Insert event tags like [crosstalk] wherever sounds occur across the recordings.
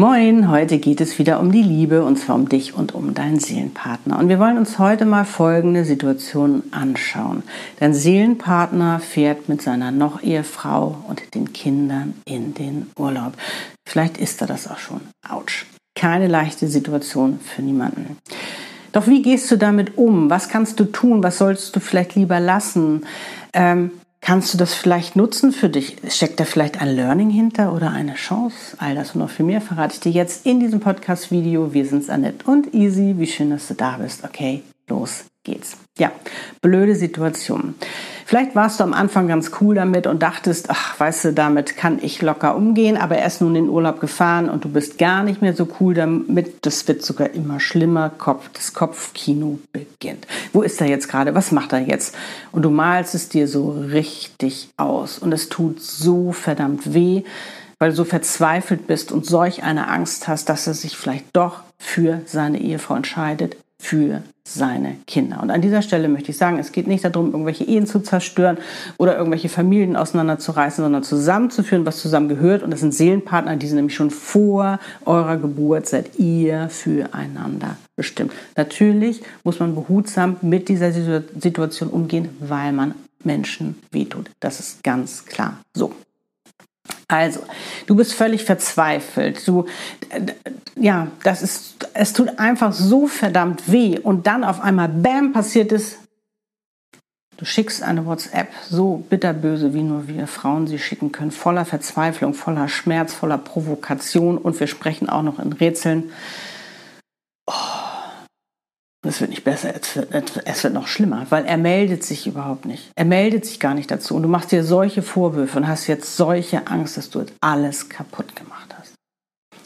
Moin, heute geht es wieder um die Liebe und zwar um dich und um deinen Seelenpartner. Und wir wollen uns heute mal folgende Situation anschauen. Dein Seelenpartner fährt mit seiner noch Ehefrau und den Kindern in den Urlaub. Vielleicht ist er das auch schon. Autsch. Keine leichte Situation für niemanden. Doch wie gehst du damit um? Was kannst du tun? Was sollst du vielleicht lieber lassen? Ähm, Kannst du das vielleicht nutzen für dich? Steckt da vielleicht ein Learning hinter oder eine Chance? All das und noch viel mehr verrate ich dir jetzt in diesem Podcast-Video. Wir sind's Annette und Easy. Wie schön, dass du da bist. Okay, los geht's. Ja, blöde Situation. Vielleicht warst du am Anfang ganz cool damit und dachtest, ach, weißt du, damit kann ich locker umgehen, aber er ist nun in Urlaub gefahren und du bist gar nicht mehr so cool damit. Das wird sogar immer schlimmer. Kopf, das Kopfkino beginnt. Wo ist er jetzt gerade? Was macht er jetzt? Und du malst es dir so richtig aus und es tut so verdammt weh, weil du so verzweifelt bist und solch eine Angst hast, dass er sich vielleicht doch für seine Ehefrau entscheidet, für seine Kinder. Und an dieser Stelle möchte ich sagen, es geht nicht darum, irgendwelche Ehen zu zerstören oder irgendwelche Familien auseinanderzureißen, sondern zusammenzuführen, was zusammengehört. Und das sind Seelenpartner, die sind nämlich schon vor eurer Geburt, seid ihr füreinander bestimmt. Natürlich muss man behutsam mit dieser Situation umgehen, weil man Menschen wehtut. Das ist ganz klar so. Also, du bist völlig verzweifelt. Du, ja, das ist, es tut einfach so verdammt weh. Und dann auf einmal, bam, passiert es. Du schickst eine WhatsApp, so bitterböse, wie nur wir Frauen sie schicken können, voller Verzweiflung, voller Schmerz, voller Provokation und wir sprechen auch noch in Rätseln. Es wird nicht besser, es wird, noch schlimmer, weil er meldet sich überhaupt nicht. Er meldet sich gar nicht dazu. Und du machst dir solche Vorwürfe und hast jetzt solche Angst, dass du alles kaputt gemacht hast.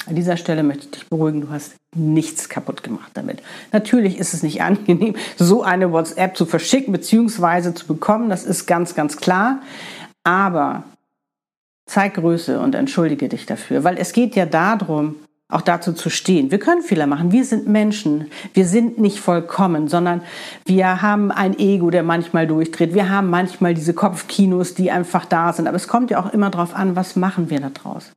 An dieser Stelle möchte ich dich beruhigen, du hast nichts kaputt gemacht damit. Natürlich ist es nicht [laughs] angenehm, so eine WhatsApp zu verschicken bzw. zu bekommen. Das ist ganz, ganz klar. Aber zeig Größe und entschuldige dich dafür, weil es geht ja darum, auch dazu zu stehen. Wir können Fehler machen. Wir sind Menschen. Wir sind nicht vollkommen, sondern wir haben ein Ego, der manchmal durchdreht. Wir haben manchmal diese Kopfkinos, die einfach da sind. Aber es kommt ja auch immer darauf an, was machen wir da draus.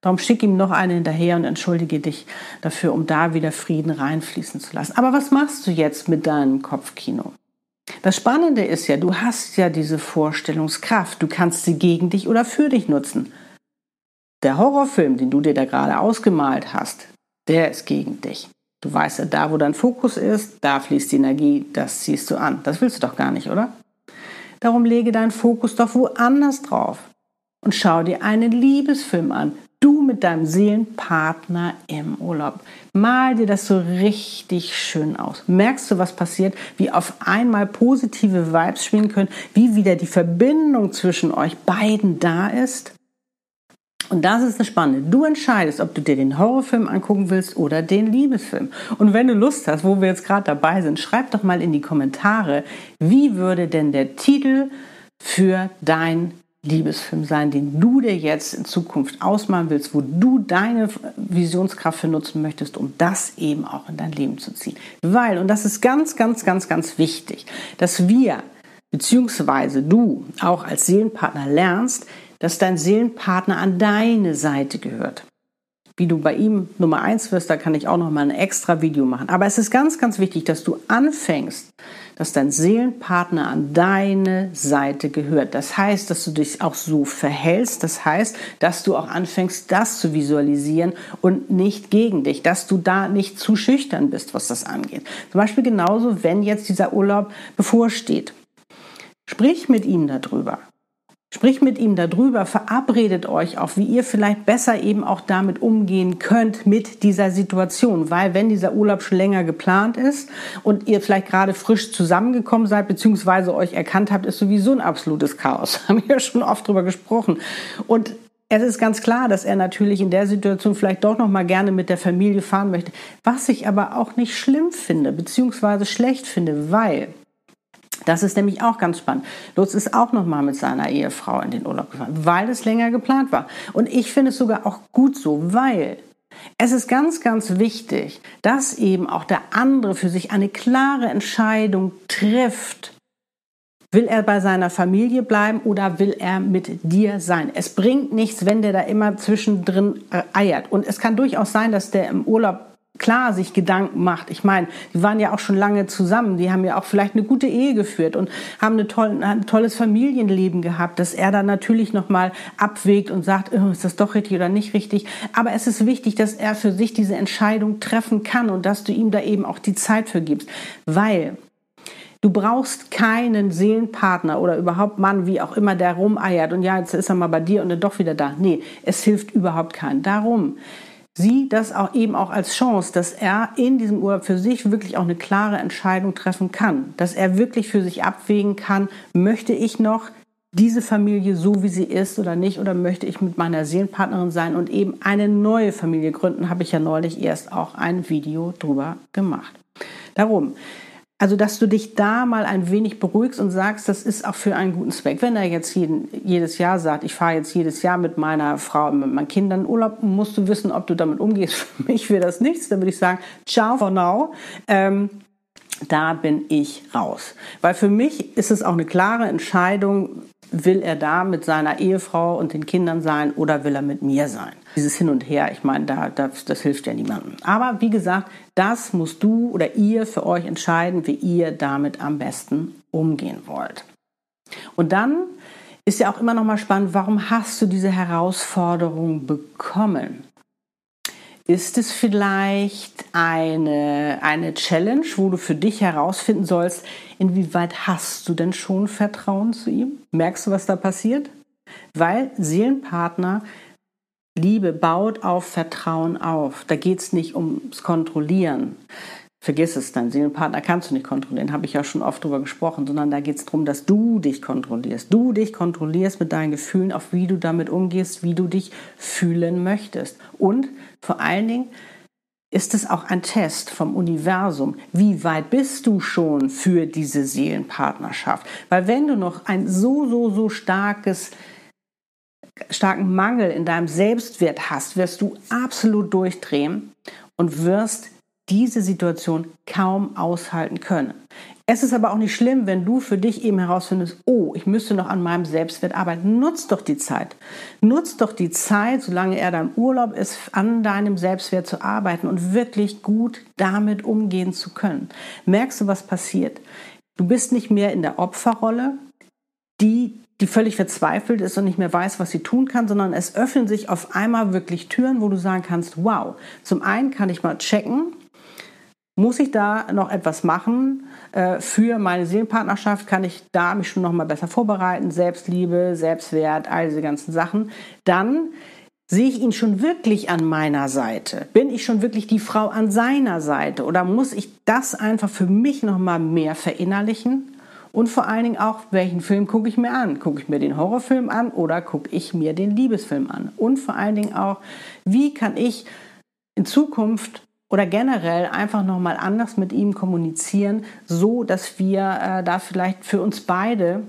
Darum schick ihm noch eine hinterher und entschuldige dich dafür, um da wieder Frieden reinfließen zu lassen. Aber was machst du jetzt mit deinem Kopfkino? Das Spannende ist ja, du hast ja diese Vorstellungskraft. Du kannst sie gegen dich oder für dich nutzen. Der Horrorfilm, den du dir da gerade ausgemalt hast, der ist gegen dich. Du weißt ja, da wo dein Fokus ist, da fließt die Energie, das ziehst du an. Das willst du doch gar nicht, oder? Darum lege deinen Fokus doch woanders drauf und schau dir einen Liebesfilm an. Du mit deinem Seelenpartner im Urlaub. Mal dir das so richtig schön aus. Merkst du, was passiert? Wie auf einmal positive Vibes schwingen können, wie wieder die Verbindung zwischen euch beiden da ist? Und das ist das Spannende. Du entscheidest, ob du dir den Horrorfilm angucken willst oder den Liebesfilm. Und wenn du Lust hast, wo wir jetzt gerade dabei sind, schreib doch mal in die Kommentare, wie würde denn der Titel für dein Liebesfilm sein, den du dir jetzt in Zukunft ausmalen willst, wo du deine Visionskraft für nutzen möchtest, um das eben auch in dein Leben zu ziehen. Weil, und das ist ganz, ganz, ganz, ganz wichtig, dass wir, beziehungsweise du auch als Seelenpartner lernst, dass dein Seelenpartner an deine Seite gehört. Wie du bei ihm Nummer eins wirst, da kann ich auch noch mal ein extra Video machen. Aber es ist ganz, ganz wichtig, dass du anfängst, dass dein Seelenpartner an deine Seite gehört. Das heißt, dass du dich auch so verhältst. Das heißt, dass du auch anfängst, das zu visualisieren und nicht gegen dich. Dass du da nicht zu schüchtern bist, was das angeht. Zum Beispiel genauso, wenn jetzt dieser Urlaub bevorsteht. Sprich mit ihm darüber. Sprich mit ihm darüber, verabredet euch auch, wie ihr vielleicht besser eben auch damit umgehen könnt mit dieser Situation. Weil wenn dieser Urlaub schon länger geplant ist und ihr vielleicht gerade frisch zusammengekommen seid, beziehungsweise euch erkannt habt, ist sowieso ein absolutes Chaos. [laughs] Haben wir ja schon oft drüber gesprochen. Und es ist ganz klar, dass er natürlich in der Situation vielleicht doch noch mal gerne mit der Familie fahren möchte. Was ich aber auch nicht schlimm finde, beziehungsweise schlecht finde, weil Das ist nämlich auch ganz spannend. Lutz ist auch noch mal mit seiner Ehefrau in den Urlaub gefahren, weil es länger geplant war. Und ich finde es sogar auch gut so, weil es ist ganz, ganz wichtig, dass eben auch der andere für sich eine klare Entscheidung trifft. Will er bei seiner Familie bleiben oder will er mit dir sein? Es bringt nichts, wenn der da immer zwischendrin äh, eiert. Und es kann durchaus sein, dass der im Urlaub klar sich Gedanken macht. Ich meine, die waren ja auch schon lange zusammen, die haben ja auch vielleicht eine gute Ehe geführt und haben eine tolle, ein tolles Familienleben gehabt, dass er dann natürlich nochmal abwägt und sagt, oh, ist das doch richtig oder nicht richtig. Aber es ist wichtig, dass er für sich diese Entscheidung treffen kann und dass du ihm da eben auch die Zeit für gibst, weil Du brauchst keinen Seelenpartner oder überhaupt Mann, wie auch immer, der rumeiert und ja, jetzt ist er mal bei dir und dann doch wieder da. Nee, es hilft überhaupt keinen. Darum sieh das auch eben auch als Chance, dass er in diesem Urlaub für sich wirklich auch eine klare Entscheidung treffen kann, dass er wirklich für sich abwägen kann, möchte ich noch diese Familie so wie sie ist oder nicht oder möchte ich mit meiner Seelenpartnerin sein und eben eine neue Familie gründen, habe ich ja neulich erst auch ein Video drüber gemacht. Darum, also, dass du dich da mal ein wenig beruhigst und sagst, das ist auch für einen guten Zweck. Wenn er jetzt jeden, jedes Jahr sagt, ich fahre jetzt jedes Jahr mit meiner Frau und mit meinen Kindern in Urlaub, musst du wissen, ob du damit umgehst. [laughs] Für mich wäre das nichts. Dann würde ich sagen, ciao for now. Ähm, da bin ich raus. Weil für mich ist es auch eine klare Entscheidung, will er da mit seiner Ehefrau und den Kindern sein oder will er mit mir sein? Dieses Hin und Her, ich meine, da, das, das hilft ja niemandem. Aber wie gesagt, das musst du oder ihr für euch entscheiden, wie ihr damit am besten umgehen wollt. Und dann ist ja auch immer noch mal spannend, warum hast du diese Herausforderung bekommen? Ist es vielleicht eine, eine Challenge, wo du für dich herausfinden sollst, inwieweit hast du denn schon Vertrauen zu ihm? Merkst du, was da passiert? Weil Seelenpartner Liebe baut auf Vertrauen auf. Da geht es nicht ums Kontrollieren. Vergiss es, deinen Seelenpartner kannst du nicht kontrollieren, habe ich ja schon oft drüber gesprochen, sondern da geht es darum, dass du dich kontrollierst. Du dich kontrollierst mit deinen Gefühlen, auf wie du damit umgehst, wie du dich fühlen möchtest. Und vor allen Dingen ist es auch ein Test vom Universum. Wie weit bist du schon für diese Seelenpartnerschaft? Weil wenn du noch ein so, so, so starkes starken Mangel in deinem Selbstwert hast, wirst du absolut durchdrehen und wirst diese Situation kaum aushalten können. Es ist aber auch nicht schlimm, wenn du für dich eben herausfindest, oh, ich müsste noch an meinem Selbstwert arbeiten. Nutz doch die Zeit. Nutz doch die Zeit, solange er dein Urlaub ist, an deinem Selbstwert zu arbeiten und wirklich gut damit umgehen zu können. Merkst du, was passiert? Du bist nicht mehr in der Opferrolle, die die völlig verzweifelt ist und nicht mehr weiß, was sie tun kann, sondern es öffnen sich auf einmal wirklich Türen, wo du sagen kannst, wow, zum einen kann ich mal checken, muss ich da noch etwas machen äh, für meine Seelenpartnerschaft? Kann ich da mich schon noch mal besser vorbereiten? Selbstliebe, Selbstwert, all diese ganzen Sachen. Dann sehe ich ihn schon wirklich an meiner Seite? Bin ich schon wirklich die Frau an seiner Seite? Oder muss ich das einfach für mich noch mal mehr verinnerlichen? Und vor allen Dingen auch, welchen Film gucke ich mir an? Gucke ich mir den Horrorfilm an oder gucke ich mir den Liebesfilm an? Und vor allen Dingen auch, wie kann ich in Zukunft oder generell einfach nochmal anders mit ihm kommunizieren, so dass wir äh, da vielleicht für uns beide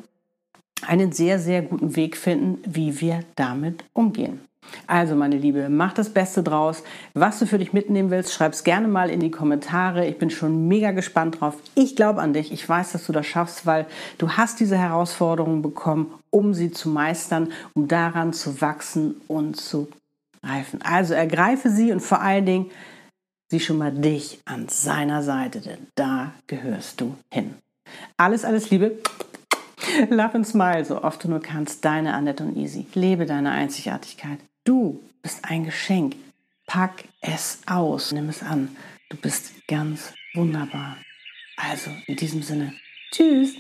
einen sehr, sehr guten Weg finden, wie wir damit umgehen. Also, meine Liebe, mach das Beste draus. Was du für dich mitnehmen willst, schreib es gerne mal in die Kommentare. Ich bin schon mega gespannt drauf. Ich glaube an dich. Ich weiß, dass du das schaffst, weil du hast diese Herausforderung bekommen, um sie zu meistern, um daran zu wachsen und zu reifen. Also ergreife sie und vor allen Dingen sieh schon mal dich an seiner Seite, denn da gehörst du hin. Alles, alles Liebe. Love and smile, so oft du nur kannst. Deine Annette und Easy. Lebe deine Einzigartigkeit. Du bist ein Geschenk. Pack es aus. Nimm es an. Du bist ganz wunderbar. Also, in diesem Sinne, tschüss.